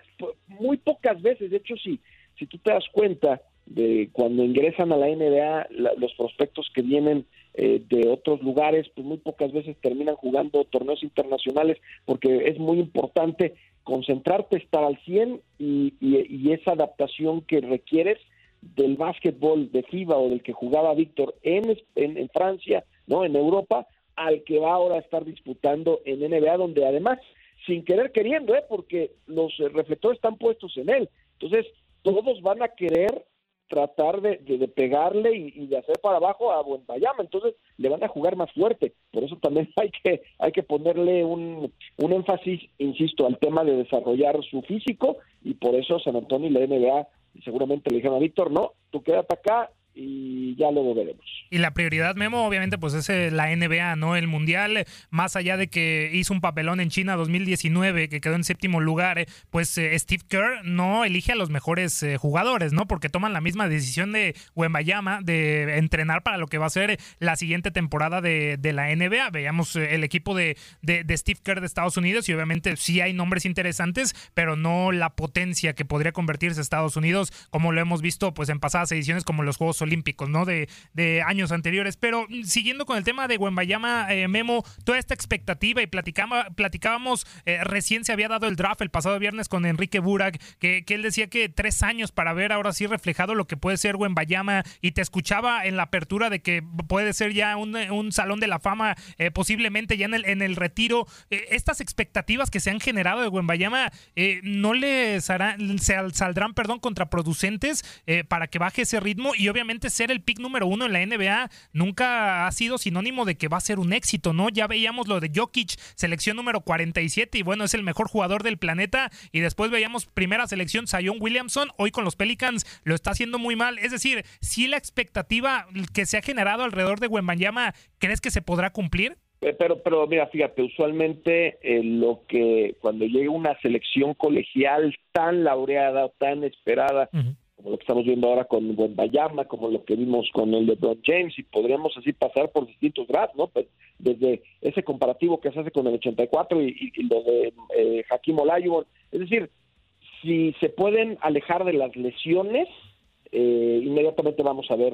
Muy pocas veces, de hecho, si, si tú te das cuenta de cuando ingresan a la NBA, los prospectos que vienen eh, de otros lugares, pues muy pocas veces terminan jugando torneos internacionales porque es muy importante concentrarte, estar al 100 y, y, esa adaptación que requieres del básquetbol de FIBA o del que jugaba Víctor en, en, en Francia, no en Europa, al que va ahora a estar disputando en NBA, donde además sin querer queriendo, ¿eh? porque los reflectores están puestos en él. Entonces, todos van a querer tratar de, de, pegarle y, de hacer para abajo a Bayama, entonces le van a jugar más fuerte, por eso también hay que, hay que ponerle un, un énfasis, insisto, al tema de desarrollar su físico. Y por eso San Antonio y la NBA seguramente le dijeron a Víctor, no, tú quédate acá, y ya luego veremos. Y la prioridad, Memo, obviamente, pues es eh, la NBA, ¿no? El Mundial, más allá de que hizo un papelón en China 2019, que quedó en séptimo lugar, eh, pues eh, Steve Kerr no elige a los mejores jugadores, ¿no? Porque toman la misma decisión de Wembayama de entrenar para lo que va a ser la siguiente temporada de, la NBA. Veamos el equipo de, de, Steve Kerr de Estados Unidos y obviamente sí hay nombres interesantes, pero no la potencia que podría convertirse Estados Unidos, como lo hemos visto pues en pasadas ediciones como los Juegos Olímpicos, ¿no? De, de años anteriores. Pero mm, siguiendo con el tema de Wembayama, eh, Memo, toda esta expectativa y platicaba, platicábamos, eh, recién se había dado el draft el pasado viernes con Enrique Burak, que, él decía que tres años para ver ahora sí reflejado lo que puede ser Wembayama y te escuchaba en la apertura de que puede ser ya un, un salón de la fama, eh, posiblemente ya en el, en el retiro. estas expectativas que se han generado de Wembayama no le saldrán perdón, contraproducentes para que baje ese ritmo y obviamente ser el pick número uno en la NBA nunca ha sido sinónimo de que va a ser un éxito, ¿no? Ya veíamos lo de Jokic, selección número 47, y bueno, es el mejor jugador del planeta. Y después veíamos primera selección, Zion Williamson, hoy con los Pelicans lo está haciendo muy mal. Es decir, si la expectativa que se ha generado alrededor de Wembanyama, ¿crees que se podrá cumplir? Eh, pero, pero mira, fíjate, usualmente eh, lo que cuando llega una selección colegial tan laureada, tan esperada, lo que estamos viendo ahora con Bayama, como lo que vimos con el de Don James, y podríamos así pasar por distintos drafts, ¿no? Pues, desde ese comparativo que se hace con el 84 y, y, lo de eh, Hakim Olajuwon. Es decir, si se pueden alejar de las lesiones, eh, inmediatamente vamos a ver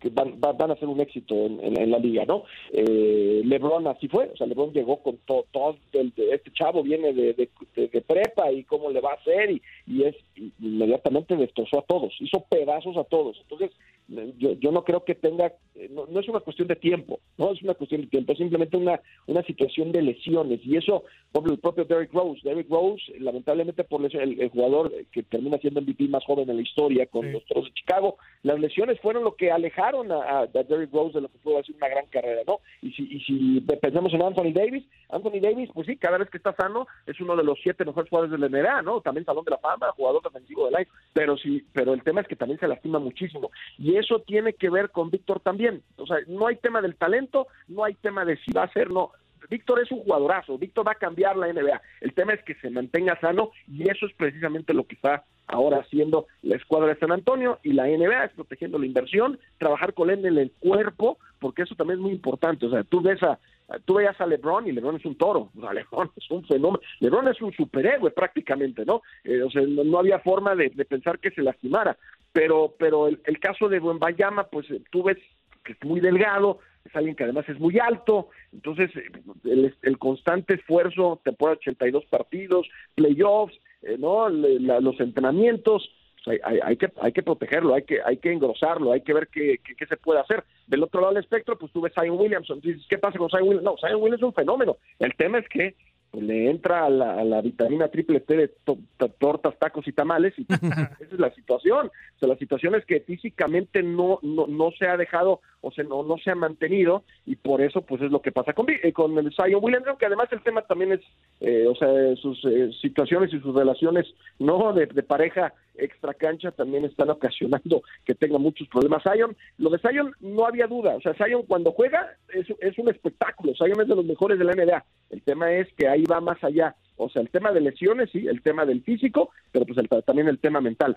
que van, van, a ser un éxito en, la liga, ¿no? Eh, LeBron así fue, o sea, LeBron llegó con todo, todo este chavo viene de, de, prepa y cómo le va a hacer y, y es inmediatamente destrozó a todos, hizo pedazos a todos. Entonces, yo, yo no creo que tenga, no, es una cuestión de tiempo, no es una cuestión de tiempo, es simplemente una, una situación de lesiones. Y eso, por el propio Derrick Rose, Derrick Rose, lamentablemente por el, el jugador que termina siendo MVP más joven en la historia con los Toros de Chicago, las lesiones fueron lo que alejaron a, a, Derrick Rose de lo que pudo hacer una gran carrera, ¿no? Y si, y si pensamos en Anthony Davis, Anthony Davis, pues sí, cada vez que está sano, es uno de los siete mejores jugadores de la NBA, ¿no? También Salón de la Fama, jugador defensivo del año, pero sí, pero el tema es que también se lastima muchísimo. Y eso tiene que ver con Víctor también. O sea, no hay tema del talento, no hay tema de si va a ser, no. Víctor es un jugadorazo, Víctor va a cambiar la NBA. El tema es que se mantenga sano y eso es precisamente lo que está ahora haciendo la escuadra de San Antonio y la NBA es protegiendo la inversión, trabajar con él en el cuerpo, porque eso también es muy importante. O sea, tú ves a, tú veías a LeBron y LeBron es un toro, o sea, LeBron es un fenómeno, LeBron es un superhéroe prácticamente, ¿no? Eh, o sea, no, había forma de, pensar que se lastimara, pero, pero el, caso de Buenbayama, pues eh, tú ves que es muy delgado, es alguien que además es muy alto, entonces eh, el, el constante esfuerzo, temporada 82 partidos, playoffs, eh, ¿no? Le- la- los entrenamientos, pues, hay, hay- hay que hay que protegerlo, hay que hay que engrosarlo, hay que ver qué, qué, qué se puede hacer. Del otro lado del espectro, pues tú ves Zion Williamson, dices, ¿qué pasa con Zion Williamson? No, Zion Williamson es un fenómeno. El tema es que le entra a la, a la vitamina triple T de to- to- tortas, tacos y tamales y esa es la situación. O sea, la situación es que físicamente no no, no se ha dejado o sea, no, no se ha mantenido y por eso pues es lo que pasa con, eh, con el Zion Williamson, que además el tema también es, eh, o sea, sus eh, situaciones y sus relaciones no de, de pareja extra cancha también están ocasionando que tenga muchos problemas Zion. Lo de Zion no había duda, o sea, Zion cuando juega es, es un espectáculo, Zion es de los mejores de la NBA. El tema es que ahí va más allá, o sea, el tema de lesiones, sí, el tema del físico, pero pues el- también el tema mental.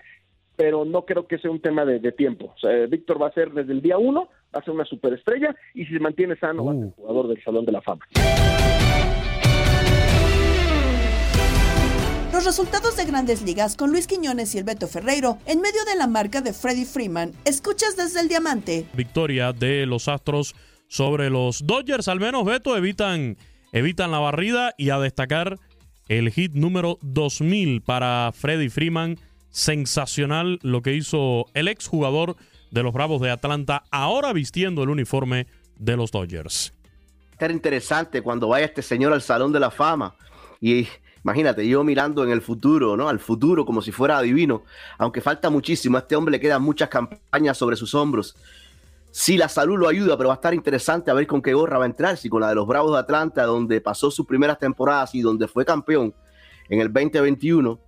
Pero no creo que sea un tema de, de tiempo. O sea, Víctor va a ser desde el día uno, va a ser una superestrella y si se mantiene sano va a ser jugador del Salón de la Fama. Los resultados de grandes ligas con Luis Quiñones y el Beto Ferreiro en medio de la marca de Freddie Freeman. Escuchas desde el diamante. victoria de los Astros sobre los Dodgers. Al menos, Beto, evitan, evitan la barrida y a destacar el hit número 2000 para Freddie Freeman. Sensacional lo que hizo el exjugador de los Bravos de Atlanta, ahora vistiendo el uniforme de los Dodgers. estar interesante cuando vaya este señor al Salón de la Fama. Y imagínate, yo mirando en el futuro, ¿no? Al futuro como si fuera adivino. Aunque falta muchísimo, a este hombre le quedan muchas campañas sobre sus hombros. Sí, la salud lo ayuda, pero va a estar interesante a ver con qué gorra va a entrar. Si con la de los Bravos de Atlanta, donde pasó sus primeras temporadas y donde fue campeón en el 2021,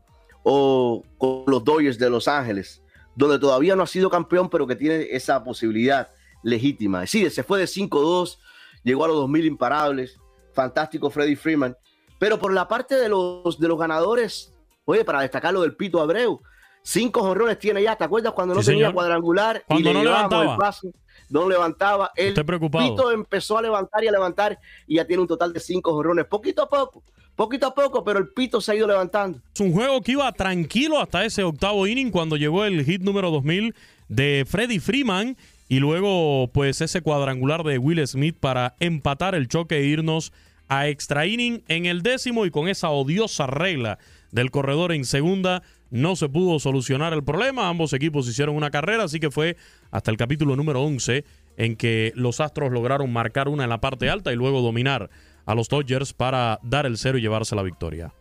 o con los Dodgers de Los Ángeles, donde todavía no ha sido campeón, pero que tiene esa posibilidad legítima. Sí, se fue de 5-2, llegó a los 2000 imparables, fantástico Freddie Freeman, pero por la parte de los, de los ganadores, oye, para destacar lo del Pito Abreu, cinco jonrones tiene ya, ¿te acuerdas cuando no Sí, tenía señor. cuadrangular? Cuando y le no levantaba. el pase, no levantaba, el Estoy preocupado. Pito empezó a levantar y a levantar y ya tiene un total de cinco jonrones, poquito a poco, poquito a poco, pero el Pito se ha ido levantando. Es un juego que iba tranquilo hasta ese octavo inning cuando llegó el hit número 2000 de Freddie Freeman y luego pues ese cuadrangular de Will Smith para empatar el choque e irnos a extra inning en el décimo y con esa odiosa regla del corredor en segunda no se pudo solucionar el problema. Ambos equipos hicieron una carrera, así que fue hasta el capítulo número 11 en que los Astros lograron marcar una en la parte alta y luego dominar a los Dodgers para dar el cero y llevarse la victoria.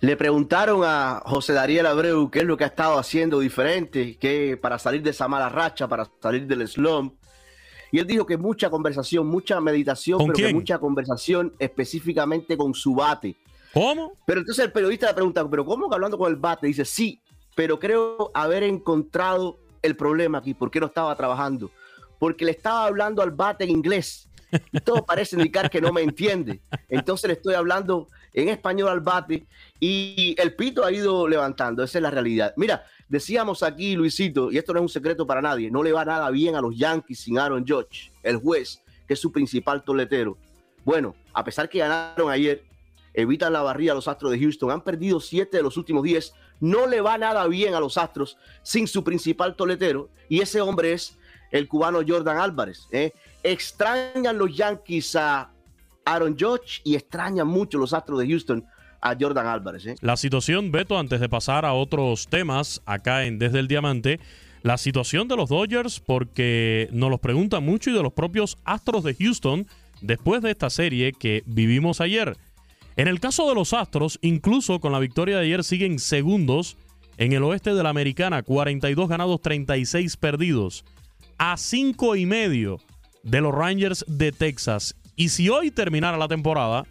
Le preguntaron a José Dariel Abreu qué es lo que ha estado haciendo diferente, que para salir de esa mala racha, para salir del slump. Y él dijo que mucha conversación, mucha meditación, ¿Con pero que mucha conversación específicamente con su bate. ¿Cómo? Pero entonces el periodista le pregunta, ¿pero cómo que hablando con el bate? Dice, sí, pero creo haber encontrado el problema aquí. ¿Por qué no estaba trabajando? Porque le estaba hablando al bate en inglés. Y todo parece indicar que no me entiende. Entonces le estoy hablando en español al bate y el pito ha ido levantando. Esa es la realidad. Mira, decíamos aquí, Luisito, y esto no es un secreto para nadie, no le va nada bien a los Yankees sin Aaron Judge, el juez, que es su principal toletero. Bueno, a pesar que ganaron ayer, evitan la barrida a los Astros de Houston, han perdido siete de los últimos diez, no le va nada bien a los Astros sin su principal toletero, y ese hombre es el cubano Jordan Álvarez. ¿eh? Extrañan los Yankees a Aaron Judge y extrañan mucho los Astros de Houston a Jordan Álvarez. ¿eh? La situación, Beto, antes de pasar a otros temas acá en Desde el Diamante, la situación de los Dodgers, porque nos los preguntan mucho, y de los propios Astros de Houston, después de esta serie que vivimos ayer. En el caso de los Astros, incluso con la victoria de ayer, siguen segundos en el oeste de la Americana, 42 ganados, 36 perdidos, a 5 y medio de los Rangers de Texas. Y si hoy terminara la temporada,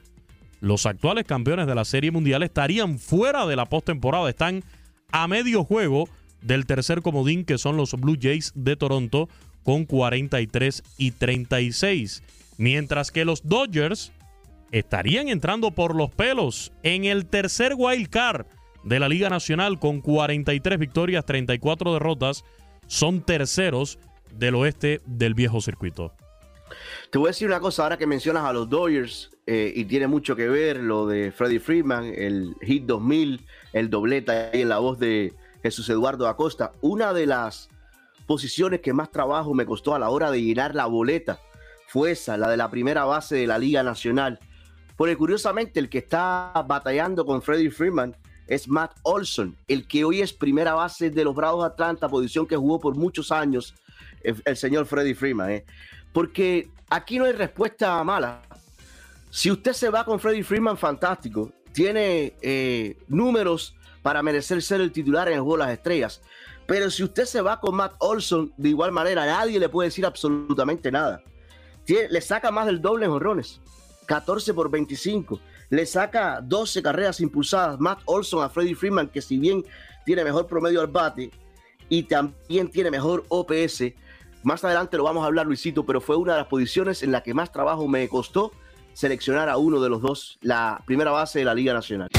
los actuales campeones de la Serie Mundial estarían fuera de la postemporada. Están a medio juego del tercer comodín, que son los Blue Jays de Toronto, con 43 y 36. Mientras que los Dodgers estarían entrando por los pelos en el tercer wild card de la Liga Nacional con 43 victorias, 34 derrotas. Son terceros del oeste del viejo circuito. Te voy a decir una cosa, ahora que mencionas a los Dodgers, eh, y tiene mucho que ver lo de Freddie Freeman, el Hit 2000, el doblete ahí en la voz de, Jesús Eduardo Acosta. Una de las posiciones que más trabajo me costó a la hora de llenar la boleta fue esa, la de la primera base de la Liga Nacional. Porque curiosamente el que está batallando con Freddie Freeman es Matt Olson, el que hoy es primera base de los Bravos de Atlanta, posición que jugó por muchos años el, el señor Freddie Freeman. ¿eh? Porque aquí no hay respuesta mala. Si usted se va con Freddie Freeman, fantástico. Tiene eh, números para merecer ser el titular en el juego de las estrellas. Pero si usted se va con Matt Olson, de igual manera, nadie le puede decir absolutamente nada. Le saca más del doble en jonrones. 14 por 25. Le saca 12 carreras impulsadas. Matt Olson a Freddie Freeman, que si bien tiene mejor promedio al bate y también tiene mejor OPS. Más adelante lo vamos a hablar, Luisito, pero fue una de las posiciones en la que más trabajo me costó seleccionar a uno de los dos, la primera base de la Liga Nacional.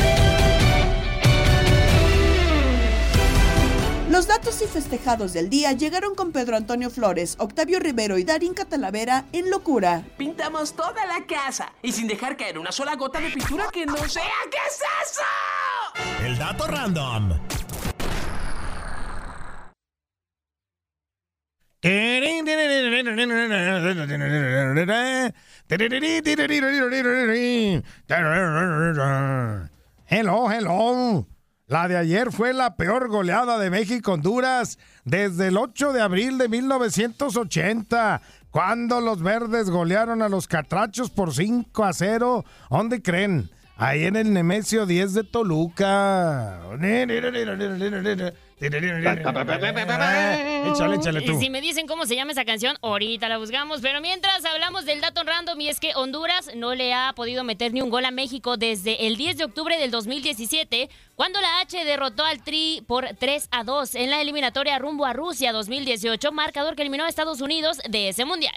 Los datos y festejados del día llegaron con Pedro Antonio Flores, Octavio Rivero y Darín Catalavera en Locura. Pintamos toda la casa y sin dejar caer una sola gota de pintura que no sea. ¿Qué es eso? El dato random. Hello, hello. La de ayer fue la peor goleada de México-Honduras desde el 8 de abril de 1980, cuando los verdes golearon a los catrachos por 5 a 0. ¿Dónde creen? Ahí en el Nemesio 10 de Toluca. Échale, échale tú. Si me dicen cómo se llama esa canción, ahorita la buscamos. Pero mientras hablamos del dato random, y es que Honduras no le ha podido meter ni un gol a México desde el 10 de octubre del 2017, cuando la H derrotó al Tri por 3 a 2 en la eliminatoria rumbo a Rusia 2018, marcador que eliminó a Estados Unidos de ese mundial.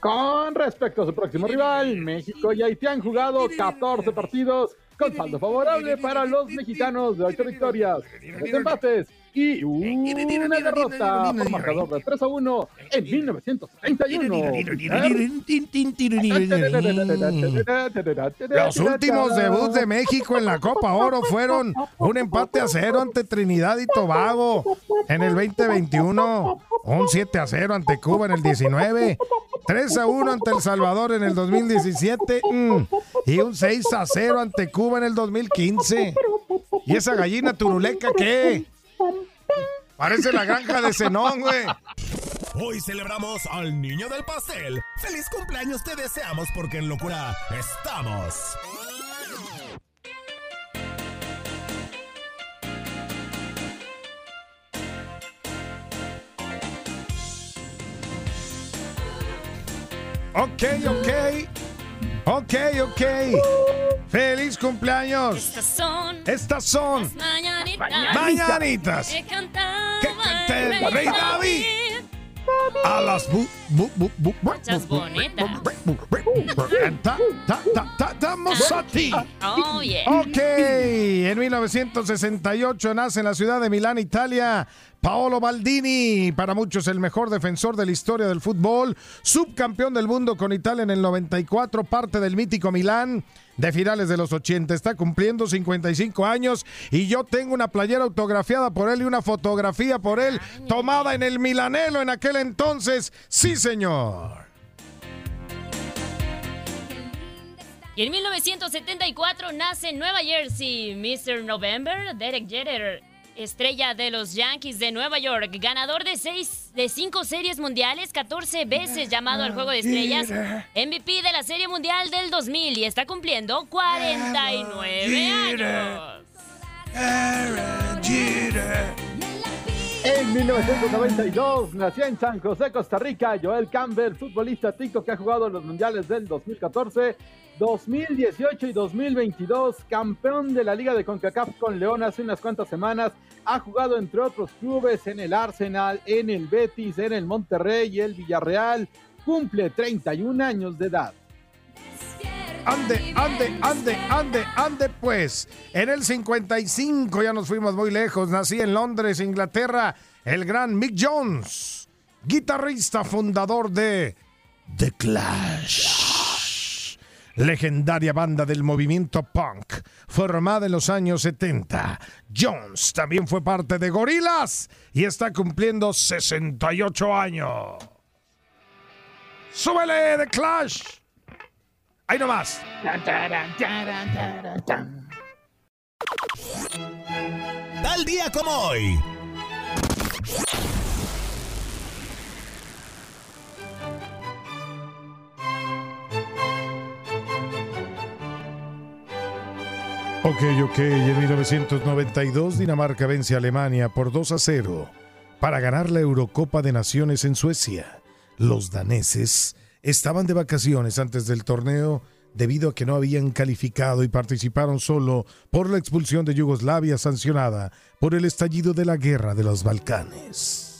Con respecto a su próximo rival, México y Haití han jugado 14 partidos con saldo favorable para los mexicanos de 8 victorias, 3 empates y una derrota por marcador de 3 a 1 en 1931. Los últimos debuts de México en la Copa Oro fueron un empate a cero ante Trinidad y Tobago en el 2021, un 7 a 0 ante Cuba en el 19, 3 a 1 ante El Salvador en el 2017 mm, y un 6 a 0 ante Cuba en el 2015. ¿Y esa gallina turuleca qué? Parece la granja de Zenón, güey. Hoy celebramos al niño del pastel. ¡Feliz cumpleaños te deseamos porque en locura estamos! Ok, ok. Ok, ok. ¡Feliz cumpleaños! Estas son Estas son mañanitas, Mañanitas. que cantaba el el rey David. a las bu, bu, bu, bu, bu- Muchas bu- bonitas. Ta- ta- ta- ta- Damos a ti. Oh, yeah. Ok, en 1968 nace en la ciudad de Milán, Italia, Paolo Baldini, para muchos el mejor defensor de la historia del fútbol, subcampeón del mundo con Italia en el 94, parte del mítico Milán de finales de los 80. Está cumpliendo 55 años y yo tengo una playera autografiada por él y una fotografía por él tomada en el Milanelo en aquel entonces. Sí, señor. Y en 1974 nace en Nueva Jersey Mr. November, Derek Jeter, estrella de los Yankees de Nueva York, ganador de seis, de cinco series mundiales, 14 veces llamado al Juego de Estrellas, MVP de la Serie Mundial del 2000 y está cumpliendo 49 años. 1992 nació en San José, Costa Rica, Joel Campbell, futbolista tico que ha jugado los mundiales del 2014, 2018 y 2022, campeón de la Liga de CONCACAF con León hace unas cuantas semanas, ha jugado entre otros clubes en el Arsenal, en el Betis, en el Monterrey y el Villarreal, cumple 31 años de edad. Ande, ande, ande, ande, ande, pues. En el 55 ya nos fuimos muy lejos. Nací en Londres, Inglaterra, el gran Mick Jones, guitarrista fundador de The Clash. legendaria banda del movimiento punk, formada en los años 70. Jones también fue parte de Gorillaz y está cumpliendo 68 años. ¡Súbele de Clash! ¡Ahí nomás! Tal día como hoy. Ok, ok, en 1992 Dinamarca vence a Alemania por 2 a 0 para ganar la Eurocopa de Naciones en Suecia. Los daneses estaban de vacaciones antes del torneo debido a que no habían calificado y participaron solo por la expulsión de Yugoslavia sancionada por el estallido de la guerra de los Balcanes.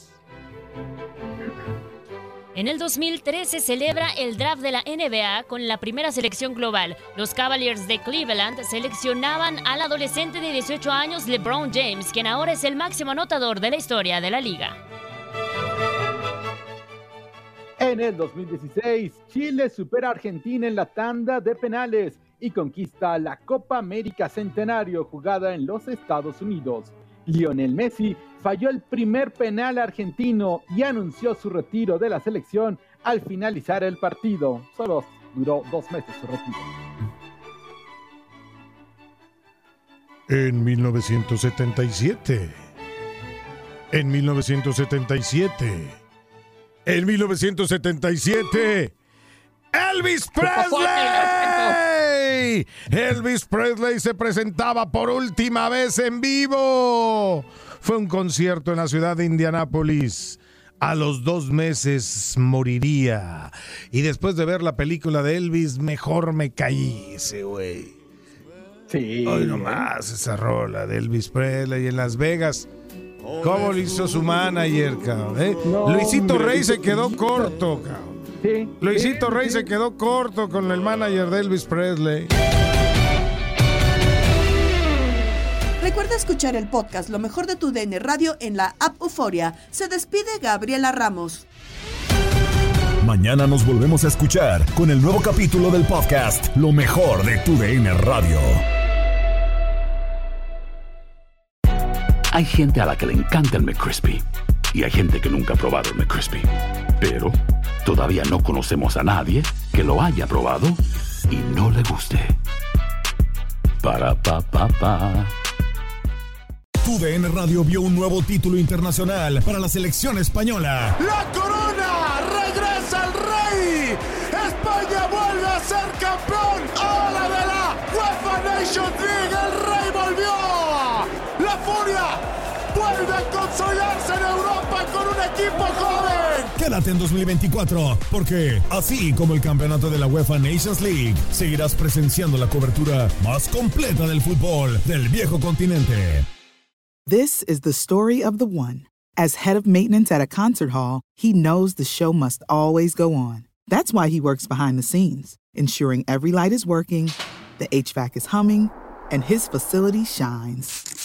En el 2013 se celebra el draft de la NBA con la primera selección global. Los Cavaliers de Cleveland seleccionaban al adolescente de 18 años LeBron James, quien ahora es el máximo anotador de la historia de la liga. En el 2016, Chile supera a Argentina en la tanda de penales y conquista la Copa América Centenario jugada en los Estados Unidos. Lionel Messi falló el primer penal argentino y anunció su retiro de la selección al finalizar el partido. Solo duró dos meses su retiro. En 1977. En 1977. En 1977. Elvis Presley. Elvis Presley se presentaba por última vez en vivo. Fue un concierto en la ciudad de Indianápolis. A los dos meses moriría. Y después de ver la película de Elvis, mejor me caí ese güey. Sí. Hoy nomás esa rola de Elvis Presley en Las Vegas. ¿Cómo lo hizo su manager, cabrón? eh? No, Luisito Rey se quedó corto, cabrón. Sí. Luisito sí, Rey sí. se quedó corto con el manager de Elvis Presley. Recuerda escuchar el podcast Lo mejor de tu DN Radio en la app Euforia. Se despide Gabriela Ramos. Mañana nos volvemos a escuchar con el nuevo capítulo del podcast Lo mejor de tu DN Radio. Hay gente a la que le encanta el McCrispy y hay gente que nunca ha probado el McCrispy. Pero todavía no conocemos a nadie que lo haya probado y no le guste. Para pa pa pa. Tu DN Radio vio un nuevo título internacional para la selección española. ¡La corona! ¡Regresa el rey! ¡España vuelve a ser campeón! ¡Ahora de la UEFA Nations League! ¡El rey volvió! ¡La furia! ¡Vuelve a consolidarse en Europa con un equipo joven! Quédate en 2024, porque así como el campeonato de la UEFA Nations League, seguirás presenciando la cobertura más completa del fútbol del viejo continente. This is the story of the one. As head of maintenance at a concert hall, he knows the show must always go on. That's why he works behind the scenes, ensuring every light is working, the HVAC is humming, and his facility shines.